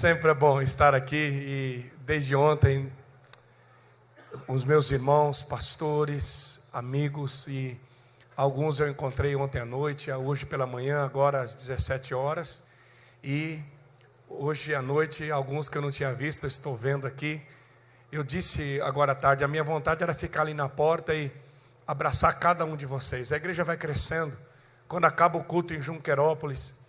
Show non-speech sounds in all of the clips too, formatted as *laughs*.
Sempre é bom estar aqui e desde ontem os meus irmãos, pastores, amigos e alguns eu encontrei ontem à noite, hoje pela manhã, agora às 17 horas e hoje à noite alguns que eu não tinha visto, estou vendo aqui. Eu disse agora à tarde, a minha vontade era ficar ali na porta e abraçar cada um de vocês. A igreja vai crescendo. Quando acaba o culto em Junquerópolis,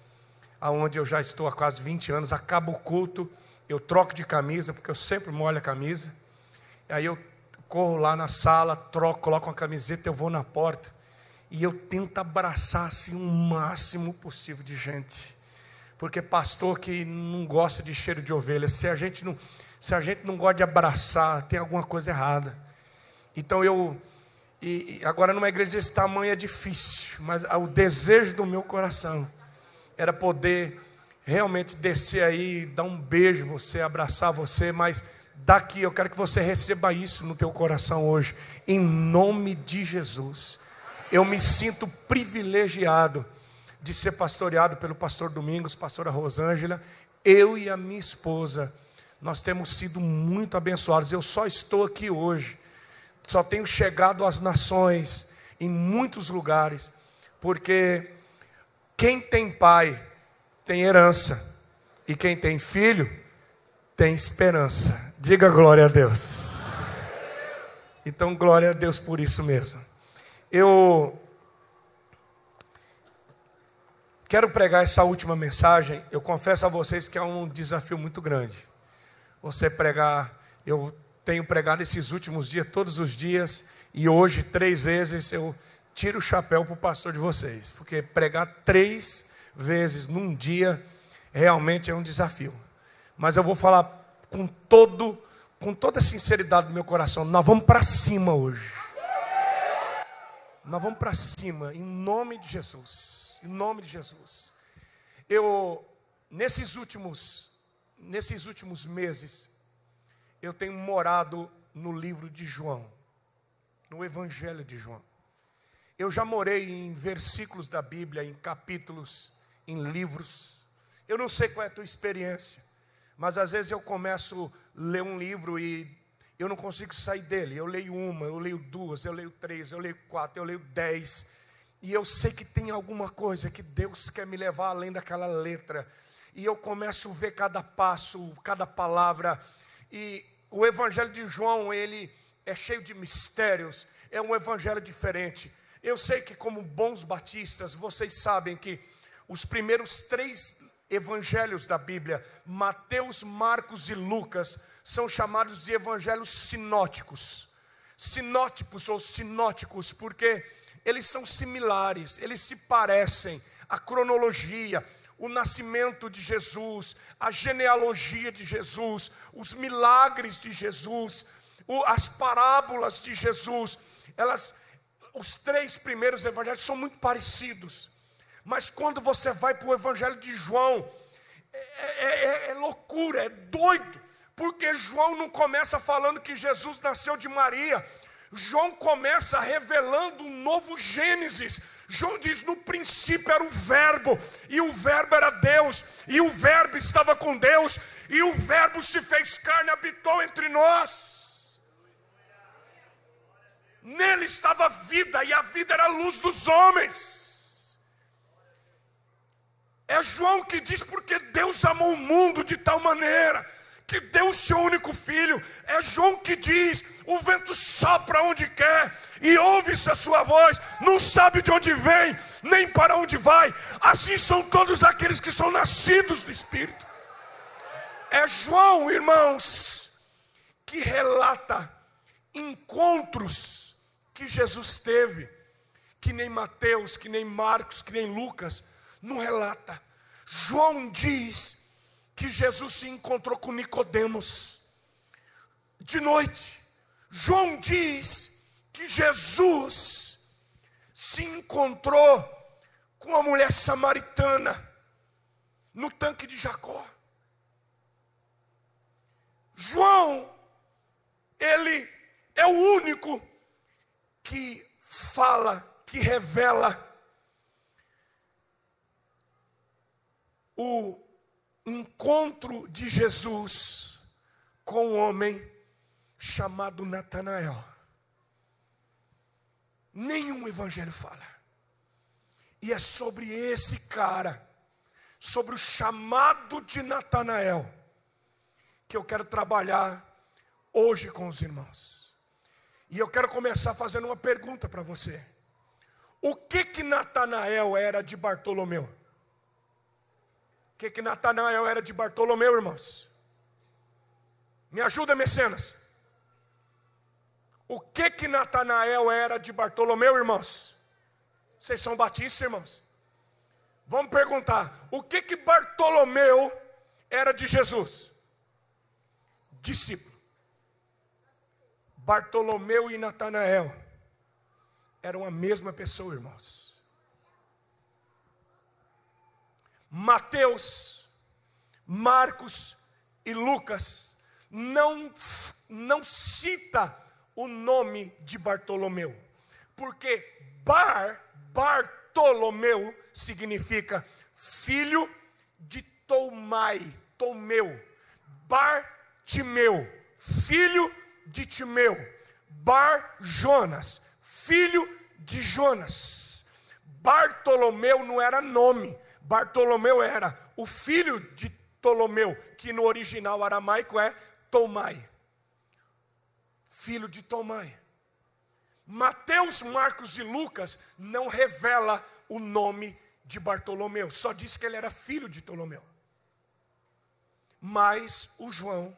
aonde eu já estou há quase 20 anos, acaba o culto, eu troco de camisa, porque eu sempre molho a camisa. Aí eu corro lá na sala, troco, coloco uma camiseta, eu vou na porta. E eu tento abraçar assim o máximo possível de gente. Porque pastor que não gosta de cheiro de ovelha, se a gente não, se a gente não gosta de abraçar, tem alguma coisa errada. Então eu e agora numa igreja desse tamanho é difícil, mas o desejo do meu coração era poder realmente descer aí, dar um beijo você, abraçar você, mas daqui eu quero que você receba isso no teu coração hoje, em nome de Jesus. Eu me sinto privilegiado de ser pastoreado pelo pastor Domingos, pastora Rosângela, eu e a minha esposa, nós temos sido muito abençoados. Eu só estou aqui hoje, só tenho chegado às nações, em muitos lugares, porque quem tem pai tem herança, e quem tem filho tem esperança. Diga glória a Deus. Então, glória a Deus por isso mesmo. Eu quero pregar essa última mensagem. Eu confesso a vocês que é um desafio muito grande. Você pregar, eu tenho pregado esses últimos dias, todos os dias, e hoje, três vezes, eu tiro o chapéu para o pastor de vocês, porque pregar três vezes num dia realmente é um desafio. Mas eu vou falar com todo, com toda a sinceridade do meu coração. Nós vamos para cima hoje. Nós vamos para cima, em nome de Jesus. Em nome de Jesus. Eu, nesses últimos, nesses últimos meses, eu tenho morado no livro de João, no Evangelho de João. Eu já morei em versículos da Bíblia, em capítulos, em livros. Eu não sei qual é a tua experiência, mas às vezes eu começo a ler um livro e eu não consigo sair dele. Eu leio uma, eu leio duas, eu leio três, eu leio quatro, eu leio dez. E eu sei que tem alguma coisa que Deus quer me levar além daquela letra. E eu começo a ver cada passo, cada palavra. E o Evangelho de João, ele é cheio de mistérios. É um evangelho diferente. Eu sei que, como bons batistas, vocês sabem que os primeiros três evangelhos da Bíblia, Mateus, Marcos e Lucas, são chamados de evangelhos sinóticos. Sinótipos ou sinóticos, porque eles são similares, eles se parecem. A cronologia, o nascimento de Jesus, a genealogia de Jesus, os milagres de Jesus, as parábolas de Jesus, elas os três primeiros evangelhos são muito parecidos, mas quando você vai para o evangelho de João, é, é, é, é loucura, é doido, porque João não começa falando que Jesus nasceu de Maria, João começa revelando um novo Gênesis. João diz: no princípio era o Verbo, e o Verbo era Deus, e o Verbo estava com Deus, e o Verbo se fez carne habitou entre nós. Nele estava a vida, e a vida era a luz dos homens. É João que diz: porque Deus amou o mundo de tal maneira que deu o seu único filho. É João que diz: o vento sopra onde quer e ouve-se a sua voz, não sabe de onde vem, nem para onde vai. Assim são todos aqueles que são nascidos do Espírito. É João, irmãos, que relata encontros que Jesus teve, que nem Mateus, que nem Marcos, que nem Lucas, não relata. João diz que Jesus se encontrou com Nicodemos de noite. João diz que Jesus se encontrou com a mulher samaritana no tanque de Jacó. João, ele é o único que fala, que revela o encontro de Jesus com um homem chamado Natanael. Nenhum evangelho fala. E é sobre esse cara, sobre o chamado de Natanael, que eu quero trabalhar hoje com os irmãos. E eu quero começar fazendo uma pergunta para você. O que que Natanael era de Bartolomeu? O que que Natanael era de Bartolomeu, irmãos? Me ajuda, mecenas. O que que Natanael era de Bartolomeu, irmãos? Vocês são batistas, irmãos? Vamos perguntar: o que que Bartolomeu era de Jesus? Discípulo. Bartolomeu e Natanael eram a mesma pessoa, irmãos. Mateus, Marcos e Lucas não, não cita o nome de Bartolomeu, porque Bar, Bartolomeu significa filho de Tomai, Tomeu, Bartimeu, filho de Timeu, Bar Jonas, filho de Jonas. Bartolomeu não era nome, Bartolomeu era o filho de Ptolomeu, que no original aramaico é Tomai filho de Tomai. Mateus, Marcos e Lucas não revela o nome de Bartolomeu, só diz que ele era filho de Ptolomeu. Mas o João,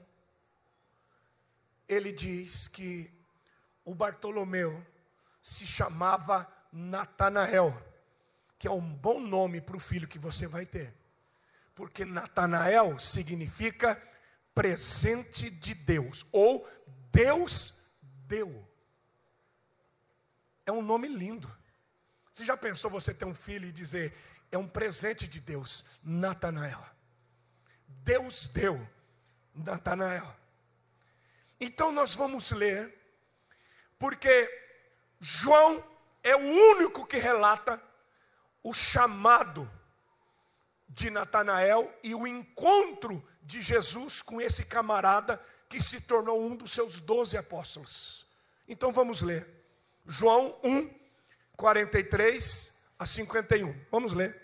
ele diz que o Bartolomeu se chamava Natanael, que é um bom nome para o filho que você vai ter. Porque Natanael significa presente de Deus, ou Deus deu. É um nome lindo. Você já pensou você ter um filho e dizer, é um presente de Deus, Natanael. Deus deu, Natanael. Então nós vamos ler, porque João é o único que relata o chamado de Natanael e o encontro de Jesus com esse camarada que se tornou um dos seus doze apóstolos. Então vamos ler. João 1, 43 a 51. Vamos ler.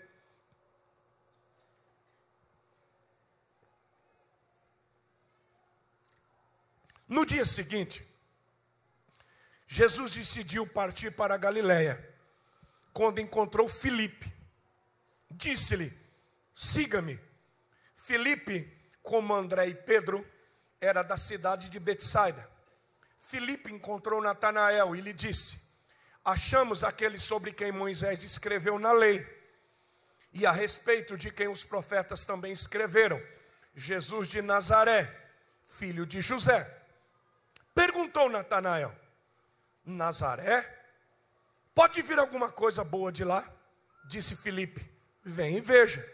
No dia seguinte, Jesus decidiu partir para a Galiléia. Quando encontrou Filipe, disse-lhe: Siga-me. Filipe, como André e Pedro, era da cidade de Betsaida. Filipe encontrou Natanael e lhe disse: Achamos aquele sobre quem Moisés escreveu na lei, e a respeito de quem os profetas também escreveram, Jesus de Nazaré, filho de José. Perguntou Natanael: Nazaré? Pode vir alguma coisa boa de lá? Disse Filipe: Vem e veja.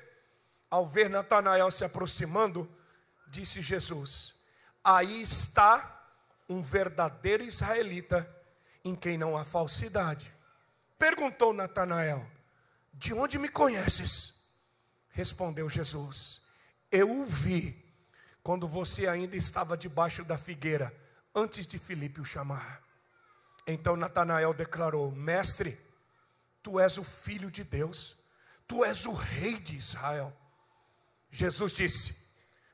Ao ver Natanael se aproximando, disse Jesus: aí está um verdadeiro israelita em quem não há falsidade. Perguntou Natanael: De onde me conheces? Respondeu Jesus: Eu o vi quando você ainda estava debaixo da figueira, antes de Filipe o chamar. Então Natanael declarou: Mestre, tu és o filho de Deus, tu és o rei de Israel. Jesus disse: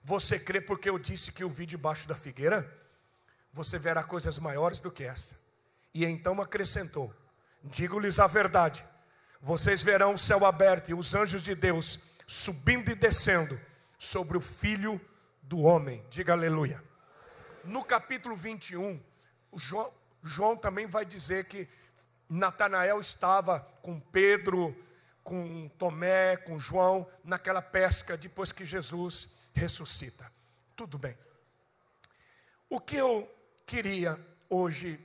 você crê porque eu disse que eu vi debaixo da figueira? Você verá coisas maiores do que essa. E então acrescentou: Digo-lhes a verdade. Vocês verão o céu aberto e os anjos de Deus subindo e descendo sobre o filho do homem. Diga aleluia. No capítulo 21, João, João também vai dizer que Natanael estava com Pedro, com Tomé, com João, naquela pesca depois que Jesus ressuscita. Tudo bem. O que eu queria hoje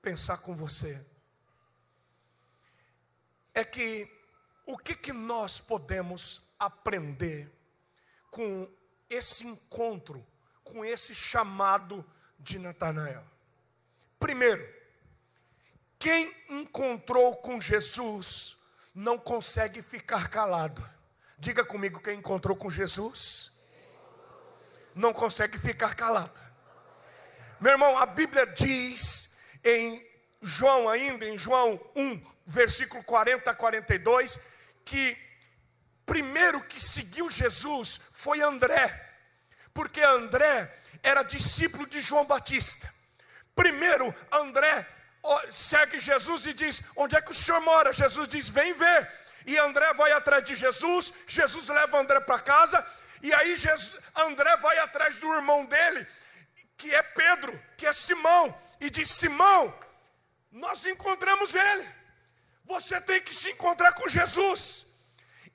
pensar com você é que o que, que nós podemos aprender com esse encontro, com esse chamado de Natanael? Primeiro, quem encontrou com Jesus não consegue ficar calado. Diga comigo quem encontrou com Jesus não consegue ficar calado. Meu irmão, a Bíblia diz em João ainda, em João 1, versículo 40 a 42, que primeiro que seguiu Jesus foi André, porque André era discípulo de João Batista. Primeiro, André segue Jesus e diz: Onde é que o senhor mora? Jesus diz: Vem ver. E André vai atrás de Jesus, Jesus leva André para casa, e aí Jesus, André vai atrás do irmão dele, que é Pedro, que é Simão, e diz: Simão, nós encontramos ele, você tem que se encontrar com Jesus.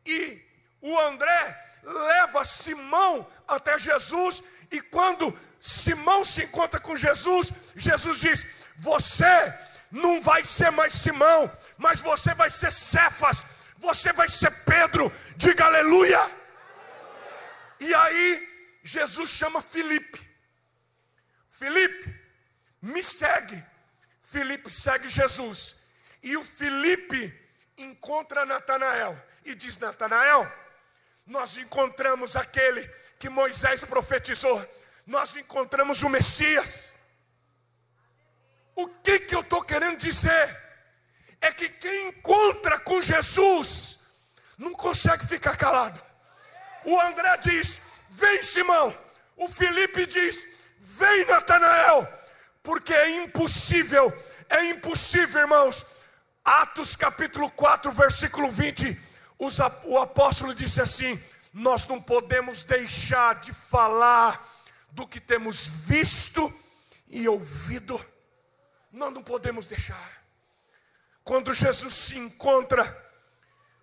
E o André leva Simão até Jesus, e quando Simão se encontra com Jesus, Jesus diz: Você não vai ser mais Simão, mas você vai ser Cefas, você vai ser Pedro, diga aleluia. E aí, Jesus chama Felipe. Felipe, me segue. Felipe segue Jesus. E o Felipe encontra Natanael e diz: Natanael, nós encontramos aquele que Moisés profetizou, nós encontramos o Messias. O que, que eu estou querendo dizer? É que quem encontra com Jesus não consegue ficar calado. O André diz: Vem, Simão. O Felipe diz: Vem, Natanael. Porque é impossível, é impossível, irmãos. Atos capítulo 4, versículo 20. O apóstolo disse assim: Nós não podemos deixar de falar do que temos visto e ouvido. Nós não podemos deixar. Quando Jesus se encontra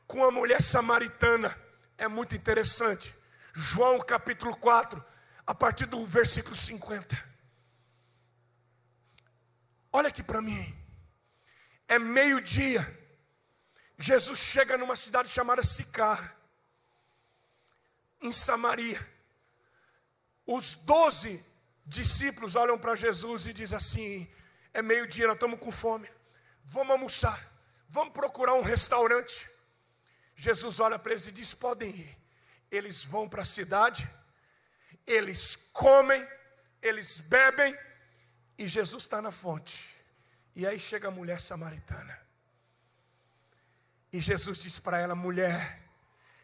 com a mulher samaritana, é muito interessante. João capítulo 4, a partir do versículo 50. Olha aqui para mim. É meio-dia. Jesus chega numa cidade chamada Sicar, em Samaria. Os doze discípulos olham para Jesus e dizem assim: é meio-dia, nós estamos com fome. Vamos almoçar. Vamos procurar um restaurante. Jesus olha para eles e diz: podem ir. Eles vão para a cidade, eles comem, eles bebem, e Jesus está na fonte. E aí chega a mulher samaritana. E Jesus diz para ela: mulher,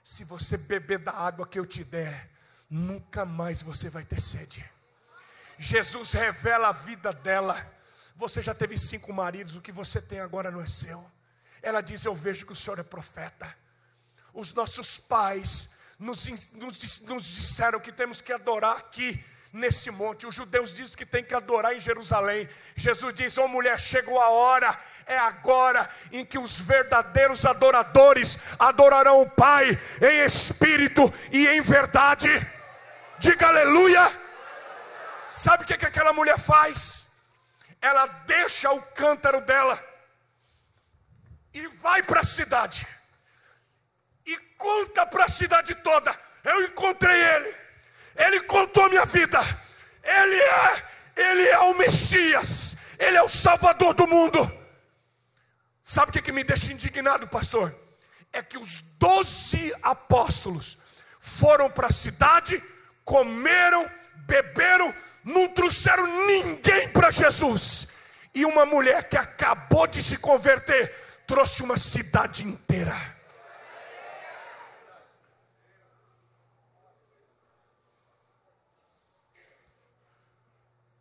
se você beber da água que eu te der, nunca mais você vai ter sede. Jesus revela a vida dela. Você já teve cinco maridos, o que você tem agora não é seu. Ela diz: Eu vejo que o senhor é profeta. Os nossos pais nos, nos, nos disseram que temos que adorar aqui nesse monte. Os judeus dizem que tem que adorar em Jerusalém. Jesus diz: Ô oh, mulher, chegou a hora, é agora em que os verdadeiros adoradores adorarão o Pai em espírito e em verdade. Diga aleluia. Sabe o que, que aquela mulher faz? Ela deixa o cântaro dela e vai para a cidade e conta para a cidade toda: eu encontrei ele, ele contou minha vida, ele é, ele é o Messias, ele é o Salvador do mundo. Sabe o que, que me deixa indignado, pastor? É que os doze apóstolos foram para a cidade, comeram, beberam, não trouxeram ninguém para Jesus. E uma mulher que acabou de se converter trouxe uma cidade inteira.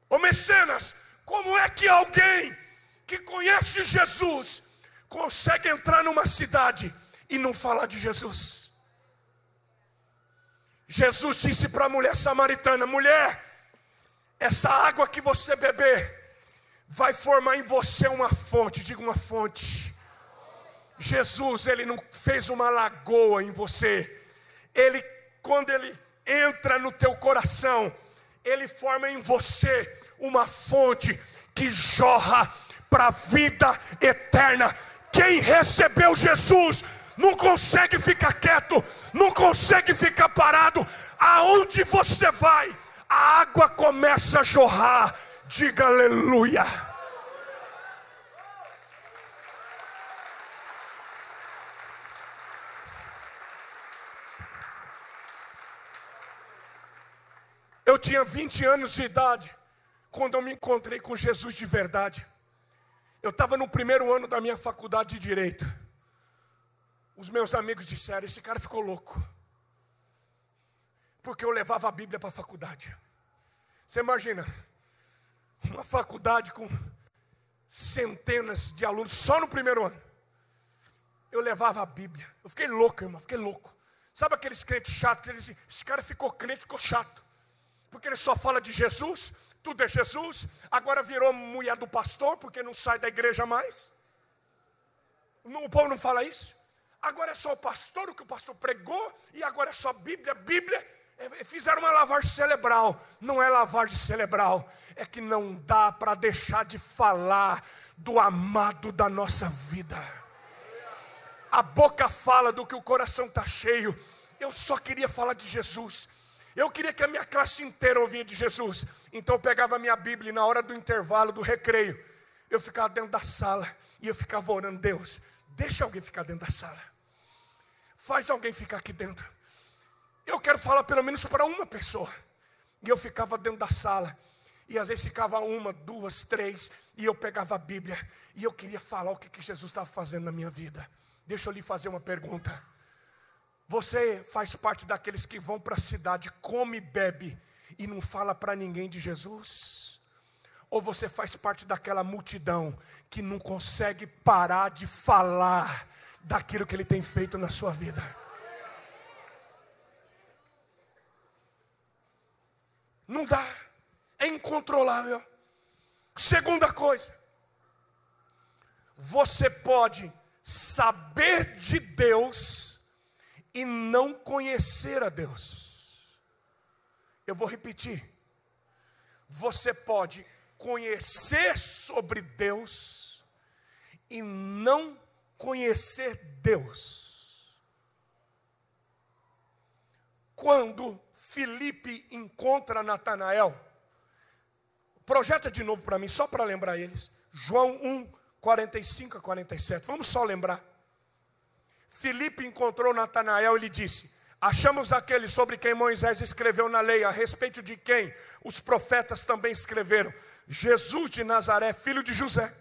Ô mecenas, como é que alguém que conhece Jesus consegue entrar numa cidade e não falar de Jesus? Jesus disse para a mulher samaritana: mulher, essa água que você beber vai formar em você uma fonte, diga uma fonte. Jesus, ele não fez uma lagoa em você. Ele quando ele entra no teu coração, ele forma em você uma fonte que jorra para a vida eterna. Quem recebeu Jesus não consegue ficar quieto, não consegue ficar parado. Aonde você vai, a água começa a jorrar. Diga aleluia. Eu tinha 20 anos de idade, quando eu me encontrei com Jesus de verdade. Eu estava no primeiro ano da minha faculdade de Direito. Os meus amigos disseram: esse cara ficou louco. Porque eu levava a Bíblia para a faculdade. Você imagina, uma faculdade com centenas de alunos só no primeiro ano. Eu levava a Bíblia. Eu fiquei louco, irmão, fiquei louco. Sabe aqueles crentes chatos eles dizem, esse cara ficou crente, ficou chato. Porque ele só fala de Jesus, tudo é Jesus, agora virou mulher do pastor, porque não sai da igreja mais. O povo não fala isso. Agora é só o pastor, o que o pastor pregou, e agora é só Bíblia, Bíblia. É, fizeram uma lavagem cerebral. Não é lavagem cerebral, é que não dá para deixar de falar do amado da nossa vida. A boca fala do que o coração está cheio. Eu só queria falar de Jesus. Eu queria que a minha classe inteira ouvia de Jesus. Então eu pegava a minha Bíblia e na hora do intervalo, do recreio, eu ficava dentro da sala e eu ficava orando, Deus, deixa alguém ficar dentro da sala. Faz alguém ficar aqui dentro. Eu quero falar pelo menos para uma pessoa. E eu ficava dentro da sala. E às vezes ficava uma, duas, três. E eu pegava a Bíblia. E eu queria falar o que, que Jesus estava fazendo na minha vida. Deixa eu lhe fazer uma pergunta. Você faz parte daqueles que vão para a cidade, come bebe e não fala para ninguém de Jesus? Ou você faz parte daquela multidão que não consegue parar de falar daquilo que ele tem feito na sua vida? Não dá, é incontrolável. Segunda coisa, você pode saber de Deus e não conhecer a Deus. Eu vou repetir. Você pode conhecer sobre Deus e não conhecer Deus. Quando Felipe encontra Natanael, projeta de novo para mim, só para lembrar eles. João 1, 45 a 47. Vamos só lembrar. Filipe encontrou Natanael e lhe disse: Achamos aquele sobre quem Moisés escreveu na lei, a respeito de quem os profetas também escreveram, Jesus de Nazaré, filho de José.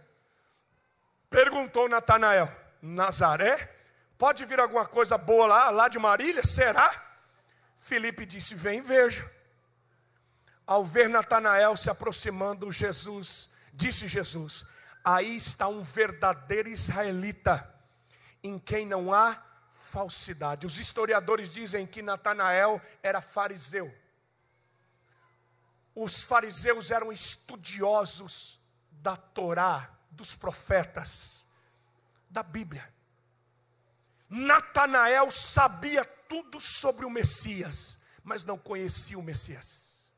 Perguntou Natanael: Nazaré? Pode vir alguma coisa boa lá, lá de Marília? Será? Filipe disse: Vem, veja. Ao ver Natanael se aproximando, Jesus, disse Jesus: Aí está um verdadeiro israelita, em quem não há falsidade. Os historiadores dizem que Natanael era fariseu. Os fariseus eram estudiosos da Torá, dos profetas, da Bíblia. Natanael sabia tudo sobre o Messias, mas não conhecia o Messias.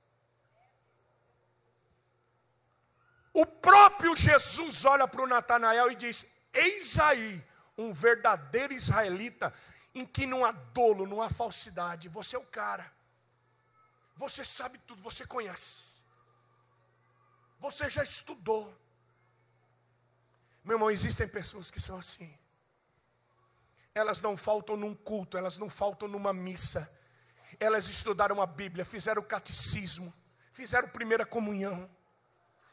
O próprio Jesus olha para o Natanael e diz: Eis aí um verdadeiro israelita em que não há dolo, não há falsidade. Você é o cara. Você sabe tudo, você conhece. Você já estudou. Meu irmão, existem pessoas que são assim. Elas não faltam num culto, elas não faltam numa missa. Elas estudaram a Bíblia, fizeram o catecismo, fizeram primeira comunhão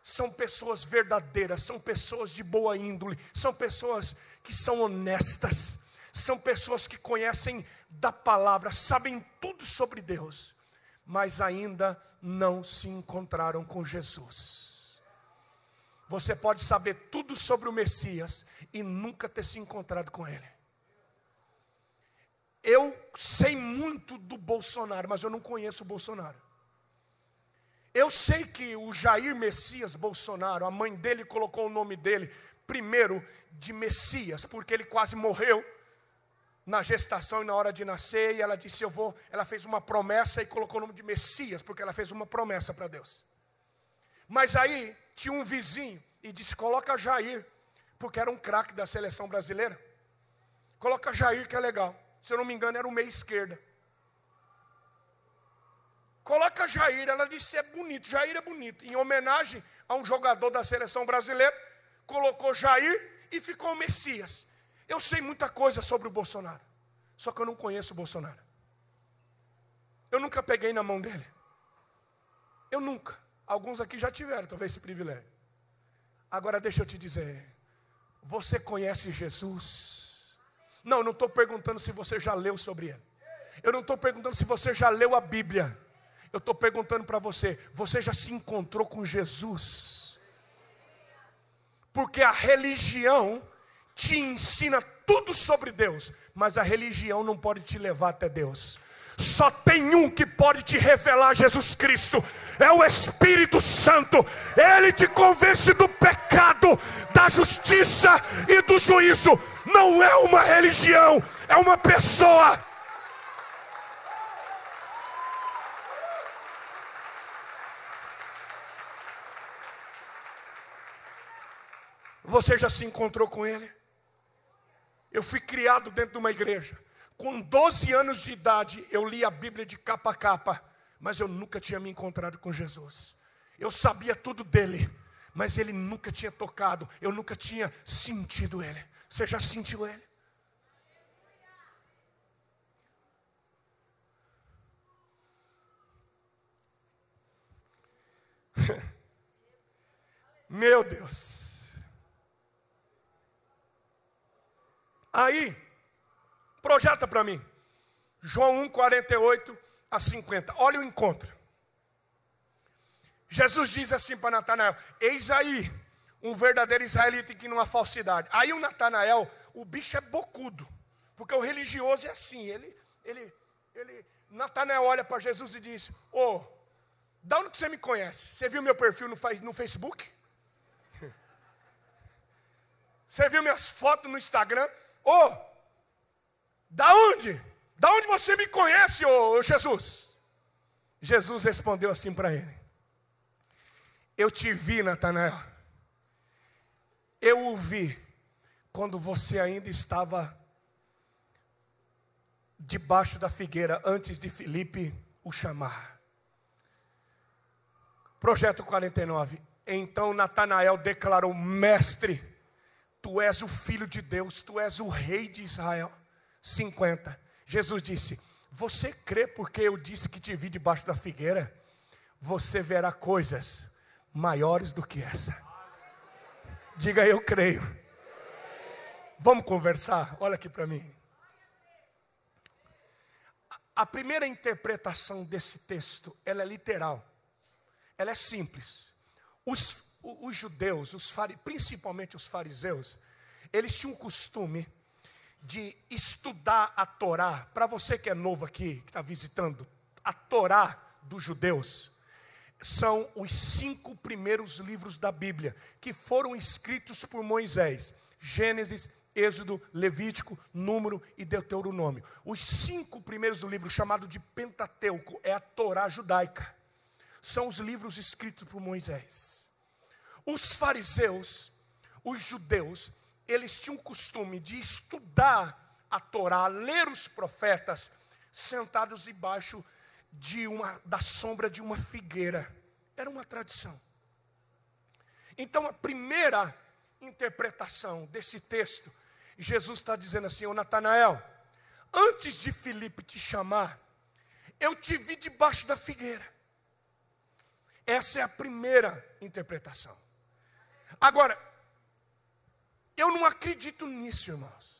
são pessoas verdadeiras, são pessoas de boa índole, são pessoas que são honestas, são pessoas que conhecem da palavra, sabem tudo sobre Deus, mas ainda não se encontraram com Jesus. Você pode saber tudo sobre o Messias e nunca ter se encontrado com Ele. Eu sei muito do Bolsonaro, mas eu não conheço o Bolsonaro. Eu sei que o Jair Messias Bolsonaro, a mãe dele colocou o nome dele primeiro de Messias, porque ele quase morreu na gestação e na hora de nascer, e ela disse: Eu vou. Ela fez uma promessa e colocou o nome de Messias, porque ela fez uma promessa para Deus. Mas aí tinha um vizinho e disse: Coloca Jair, porque era um craque da seleção brasileira. Coloca Jair, que é legal. Se eu não me engano, era o meia esquerda. Coloca Jair, ela disse é bonito, Jair é bonito. Em homenagem a um jogador da seleção brasileira, colocou Jair e ficou o Messias. Eu sei muita coisa sobre o Bolsonaro, só que eu não conheço o Bolsonaro. Eu nunca peguei na mão dele. Eu nunca. Alguns aqui já tiveram, talvez, esse privilégio. Agora deixa eu te dizer. Você conhece Jesus? Não, não estou perguntando se você já leu sobre ele. Eu não estou perguntando se você já leu a Bíblia. Eu estou perguntando para você: você já se encontrou com Jesus? Porque a religião te ensina tudo sobre Deus, mas a religião não pode te levar até Deus. Só tem um que pode te revelar Jesus Cristo, é o Espírito Santo. Ele te convence do pecado, da justiça e do juízo. Não é uma religião, é uma pessoa. Você já se encontrou com Ele? Eu fui criado dentro de uma igreja. Com 12 anos de idade, eu li a Bíblia de capa a capa, mas eu nunca tinha me encontrado com Jesus. Eu sabia tudo dele, mas ele nunca tinha tocado, eu nunca tinha sentido ele. Você já sentiu ele? *laughs* Meu Deus. Aí, Projeta para mim. João 1, 48 a 50. Olha o encontro. Jesus diz assim para Natanael: Eis aí um verdadeiro israelita que há falsidade. Aí o Natanael, o bicho é bocudo, porque o religioso é assim. Ele, ele, ele. Natanael olha para Jesus e diz: Ô, oh, da onde que você me conhece? Você viu meu perfil no, no Facebook? *laughs* Você viu minhas fotos no Instagram? Ô, oh, da onde? Da onde você me conhece, ô Jesus? Jesus respondeu assim para ele: Eu te vi, Natanael. Eu o vi quando você ainda estava debaixo da figueira antes de Filipe o chamar. Projeto 49. Então Natanael declarou: Mestre, tu és o filho de Deus, tu és o rei de Israel. 50. Jesus disse: Você crê porque eu disse que te vi debaixo da figueira? Você verá coisas maiores do que essa. Diga eu creio. Vamos conversar? Olha aqui para mim. A primeira interpretação desse texto, ela é literal. Ela é simples. Os, os judeus, os, principalmente os fariseus, eles tinham o costume de estudar a Torá, para você que é novo aqui, que está visitando, a Torá dos judeus, são os cinco primeiros livros da Bíblia, que foram escritos por Moisés: Gênesis, Êxodo, Levítico, Número e Deuteronômio. Os cinco primeiros do livro, chamado de Pentateuco, é a Torá judaica. São os livros escritos por Moisés. Os fariseus, os judeus, eles tinham o costume de estudar a Torá, ler os profetas, sentados debaixo de uma, da sombra de uma figueira. Era uma tradição. Então, a primeira interpretação desse texto, Jesus está dizendo assim: Ô Natanael, antes de Filipe te chamar, eu te vi debaixo da figueira. Essa é a primeira interpretação. Agora, eu não acredito nisso, irmãos.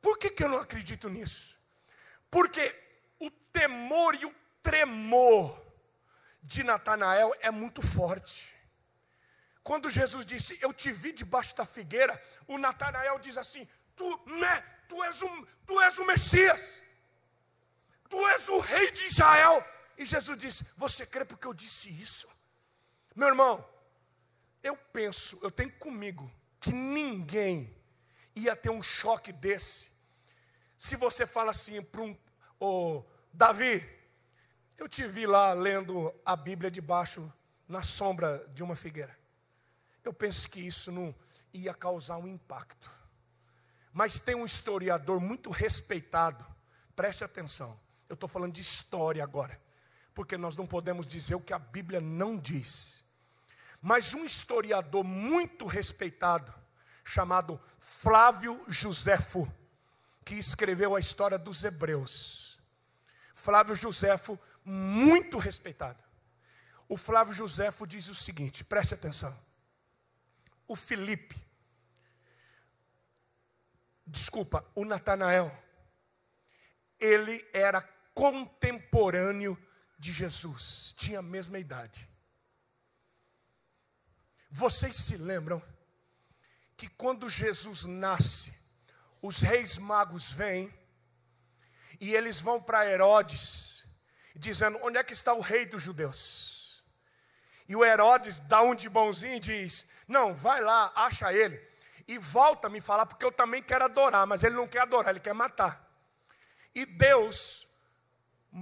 Por que, que eu não acredito nisso? Porque o temor e o tremor de Natanael é muito forte. Quando Jesus disse, Eu te vi debaixo da figueira, o Natanael diz assim: Tu, né, tu, és, um, tu és o Messias, tu és o rei de Israel. E Jesus disse: Você crê porque eu disse isso? Meu irmão, eu penso, eu tenho comigo que ninguém ia ter um choque desse. Se você fala assim para um, oh, Davi, eu te vi lá lendo a Bíblia debaixo, na sombra de uma figueira. Eu penso que isso não ia causar um impacto. Mas tem um historiador muito respeitado, preste atenção, eu estou falando de história agora, porque nós não podemos dizer o que a Bíblia não diz. Mas um historiador muito respeitado, chamado Flávio Josefo, que escreveu a história dos Hebreus. Flávio Josefo, muito respeitado. o Flávio Joséfo diz o seguinte: preste atenção. O Felipe, desculpa, o Natanael, ele era contemporâneo de Jesus, tinha a mesma idade. Vocês se lembram que quando Jesus nasce, os reis magos vêm e eles vão para Herodes, dizendo: Onde é que está o rei dos judeus? E o Herodes dá um de bonzinho e diz: Não, vai lá, acha ele e volta a me falar, porque eu também quero adorar, mas ele não quer adorar, ele quer matar. E Deus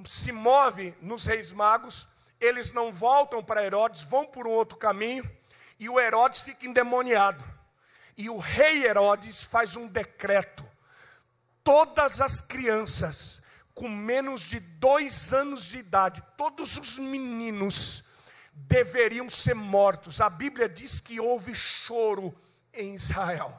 se move nos reis magos, eles não voltam para Herodes, vão por um outro caminho, e o Herodes fica endemoniado. E o rei Herodes faz um decreto: todas as crianças com menos de dois anos de idade, todos os meninos, deveriam ser mortos. A Bíblia diz que houve choro em Israel.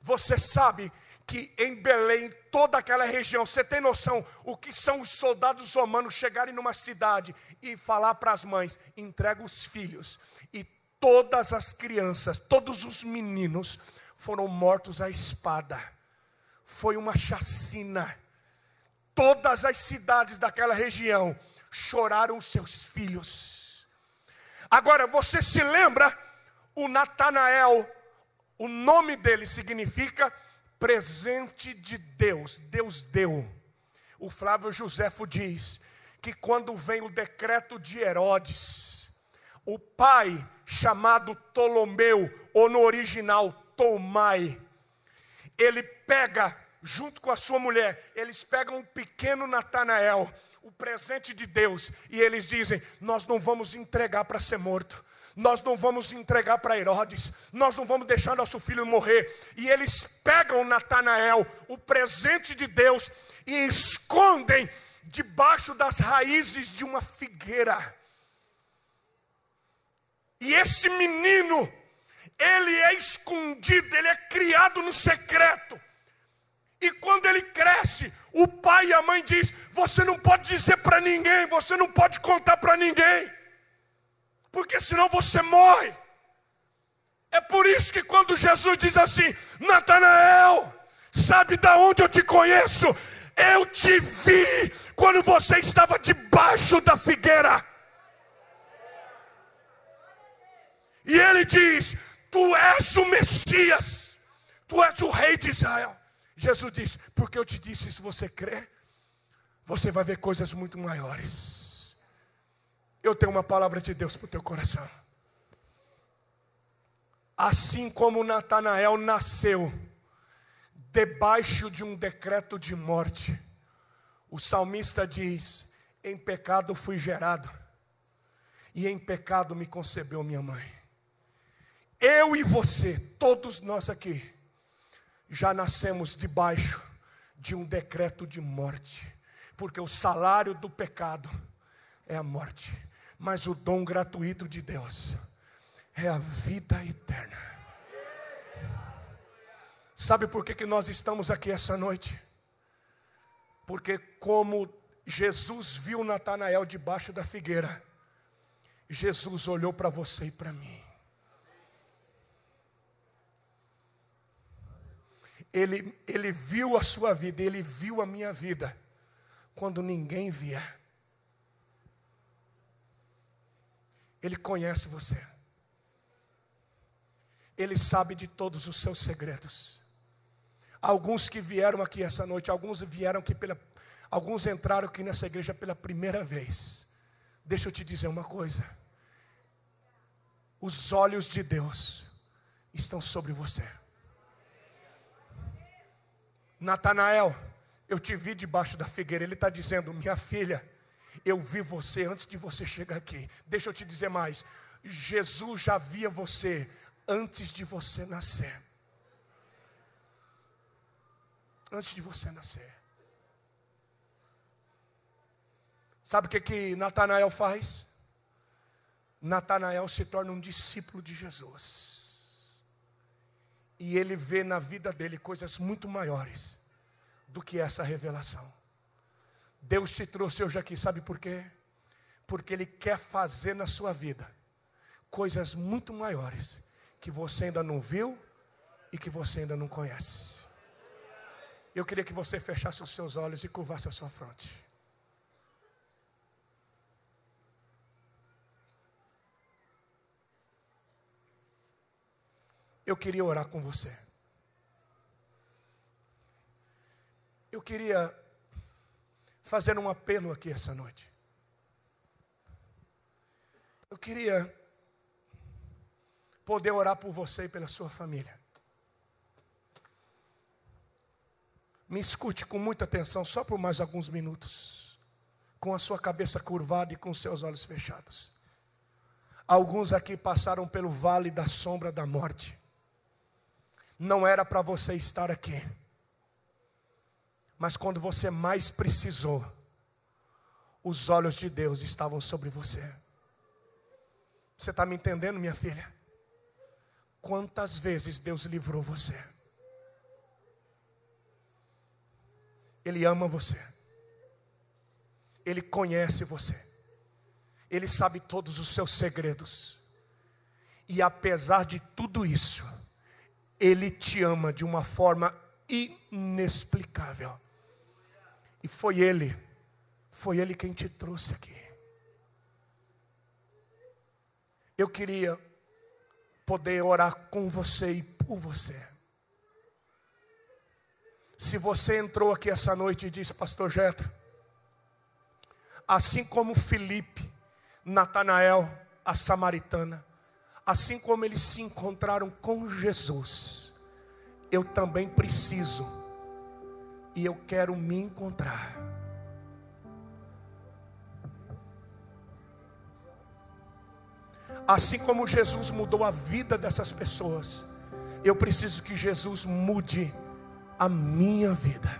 Você sabe que em Belém, toda aquela região, você tem noção o que são os soldados romanos chegarem numa cidade e falar para as mães: entrega os filhos. Todas as crianças, todos os meninos foram mortos à espada. Foi uma chacina. Todas as cidades daquela região choraram seus filhos. Agora, você se lembra o Natanael, o nome dele significa presente de Deus, Deus deu. O Flávio Josefo diz que quando vem o decreto de Herodes, o pai chamado Ptolomeu, ou no original Tomai, ele pega junto com a sua mulher, eles pegam um pequeno Natanael, o presente de Deus, e eles dizem: Nós não vamos entregar para ser morto, nós não vamos entregar para Herodes, nós não vamos deixar nosso filho morrer. E eles pegam Natanael, o presente de Deus, e escondem debaixo das raízes de uma figueira. E esse menino, ele é escondido, ele é criado no secreto. E quando ele cresce, o pai e a mãe diz: "Você não pode dizer para ninguém, você não pode contar para ninguém" porque senão você morre. É por isso que quando Jesus diz assim: Natanael, sabe da onde eu te conheço? Eu te vi quando você estava debaixo da figueira. E ele diz: Tu és o Messias, tu és o rei de Israel. Jesus diz: Porque eu te disse, se você crer, você vai ver coisas muito maiores. Eu tenho uma palavra de Deus para o teu coração. Assim como Natanael nasceu debaixo de um decreto de morte, o salmista diz: Em pecado fui gerado, e em pecado me concebeu minha mãe. Eu e você, todos nós aqui, já nascemos debaixo de um decreto de morte, porque o salário do pecado é a morte mas o dom gratuito de Deus é a vida eterna. Sabe por que, que nós estamos aqui essa noite? Porque, como Jesus viu Natanael debaixo da figueira, Jesus olhou para você e para mim. Ele, ele viu a sua vida, ele viu a minha vida, quando ninguém via. Ele conhece você. Ele sabe de todos os seus segredos. Alguns que vieram aqui essa noite, alguns vieram aqui pela alguns entraram aqui nessa igreja pela primeira vez. Deixa eu te dizer uma coisa. Os olhos de Deus estão sobre você. Natanael, eu te vi debaixo da figueira. Ele está dizendo, minha filha, eu vi você antes de você chegar aqui. Deixa eu te dizer mais. Jesus já via você antes de você nascer. Antes de você nascer. Sabe o que, que Natanael faz? Natanael se torna um discípulo de Jesus. E ele vê na vida dele coisas muito maiores do que essa revelação. Deus te trouxe hoje aqui, sabe por quê? porque Ele quer fazer na sua vida coisas muito maiores que você ainda não viu e que você ainda não conhece. Eu queria que você fechasse os seus olhos e curvasse a sua fronte. Eu queria orar com você. Eu queria fazer um apelo aqui essa noite. Eu queria poder orar por você e pela sua família. Me escute com muita atenção, só por mais alguns minutos, com a sua cabeça curvada e com seus olhos fechados. Alguns aqui passaram pelo vale da sombra da morte. Não era para você estar aqui. Mas quando você mais precisou, os olhos de Deus estavam sobre você. Você está me entendendo, minha filha? Quantas vezes Deus livrou você? Ele ama você. Ele conhece você. Ele sabe todos os seus segredos. E apesar de tudo isso, Ele te ama de uma forma inexplicável. E foi Ele, foi Ele quem te trouxe aqui. Eu queria poder orar com você e por você. Se você entrou aqui essa noite e disse, Pastor Jetro, assim como Felipe, Natanael, a samaritana, assim como eles se encontraram com Jesus, eu também preciso e eu quero me encontrar. Assim como Jesus mudou a vida dessas pessoas, eu preciso que Jesus mude a minha vida.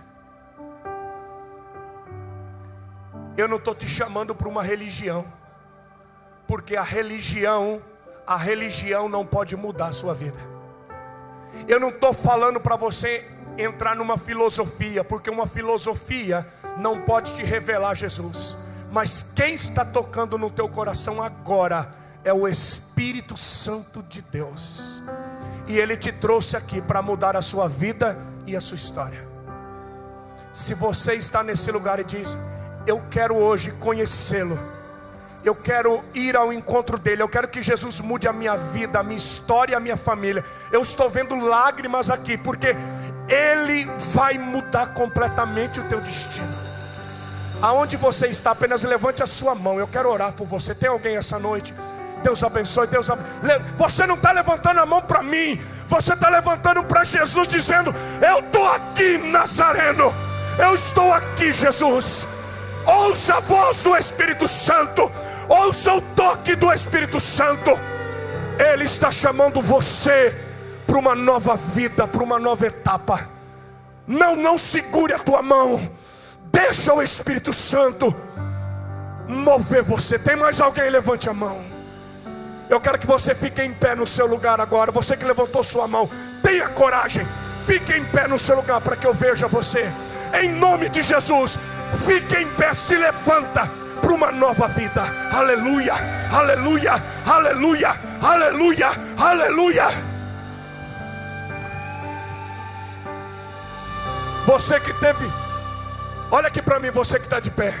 Eu não estou te chamando para uma religião, porque a religião, a religião não pode mudar a sua vida. Eu não estou falando para você entrar numa filosofia, porque uma filosofia não pode te revelar Jesus. Mas quem está tocando no teu coração agora é o Espírito Santo de Deus. E ele te trouxe aqui para mudar a sua vida e a sua história. Se você está nesse lugar e diz: Eu quero hoje conhecê-lo, eu quero ir ao encontro dele, eu quero que Jesus mude a minha vida, a minha história, a minha família. Eu estou vendo lágrimas aqui, porque ele vai mudar completamente o teu destino. Aonde você está, apenas levante a sua mão. Eu quero orar por você. Tem alguém essa noite? Deus abençoe, Deus abençoe. Você não está levantando a mão para mim, você está levantando para Jesus, dizendo: Eu estou aqui, Nazareno, eu estou aqui, Jesus. Ouça a voz do Espírito Santo, ouça o toque do Espírito Santo. Ele está chamando você para uma nova vida, para uma nova etapa. Não, não segure a tua mão. Deixa o Espírito Santo mover você. Tem mais alguém? Levante a mão. Eu quero que você fique em pé no seu lugar agora. Você que levantou sua mão, tenha coragem. Fique em pé no seu lugar para que eu veja você. Em nome de Jesus, fique em pé, se levanta para uma nova vida. Aleluia, aleluia, aleluia, aleluia, aleluia. Você que teve, olha aqui para mim, você que está de pé.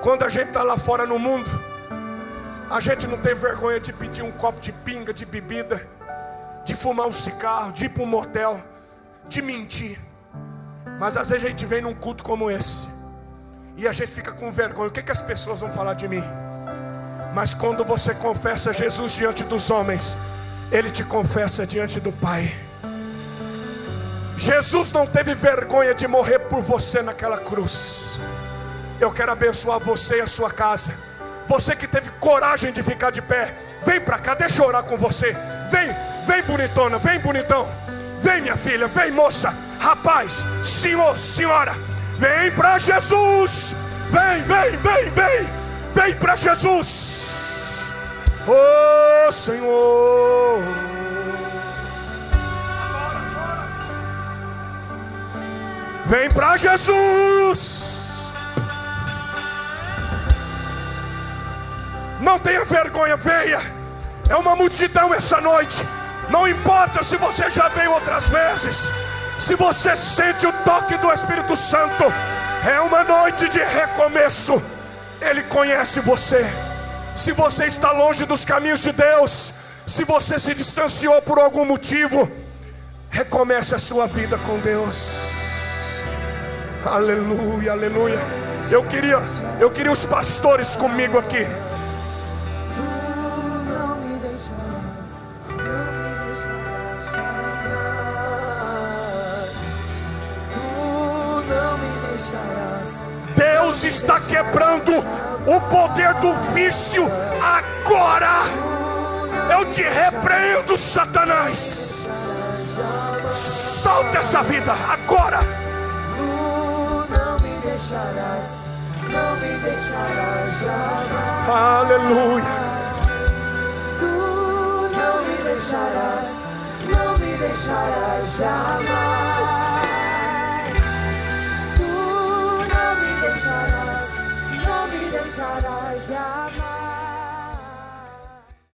Quando a gente está lá fora no mundo, a gente não tem vergonha de pedir um copo de pinga, de bebida, de fumar um cigarro, de ir para um motel, de mentir. Mas às vezes a gente vem num culto como esse e a gente fica com vergonha. O que, que as pessoas vão falar de mim? Mas quando você confessa Jesus diante dos homens, Ele te confessa diante do Pai. Jesus não teve vergonha de morrer por você naquela cruz. Eu quero abençoar você e a sua casa. Você que teve coragem de ficar de pé, vem para cá, deixa eu orar com você. Vem, vem bonitona, vem bonitão. Vem minha filha, vem moça, rapaz, senhor, senhora. Vem para Jesus. Vem, vem, vem, vem. Vem para Jesus. Oh Senhor. Vem para Jesus. Não tenha vergonha, venha. É uma multidão essa noite. Não importa se você já veio outras vezes. Se você sente o toque do Espírito Santo, é uma noite de recomeço. Ele conhece você. Se você está longe dos caminhos de Deus, se você se distanciou por algum motivo, recomece a sua vida com Deus. Aleluia, aleluia. Eu queria, eu queria os pastores comigo aqui. Deus está quebrando o poder do vício agora. Eu te repreendo, Satanás. Solta essa vida agora. não me deixarás, não me deixarás jamais. Aleluia. Tu não me deixarás, não me deixarás jamais. Shaddai Yama.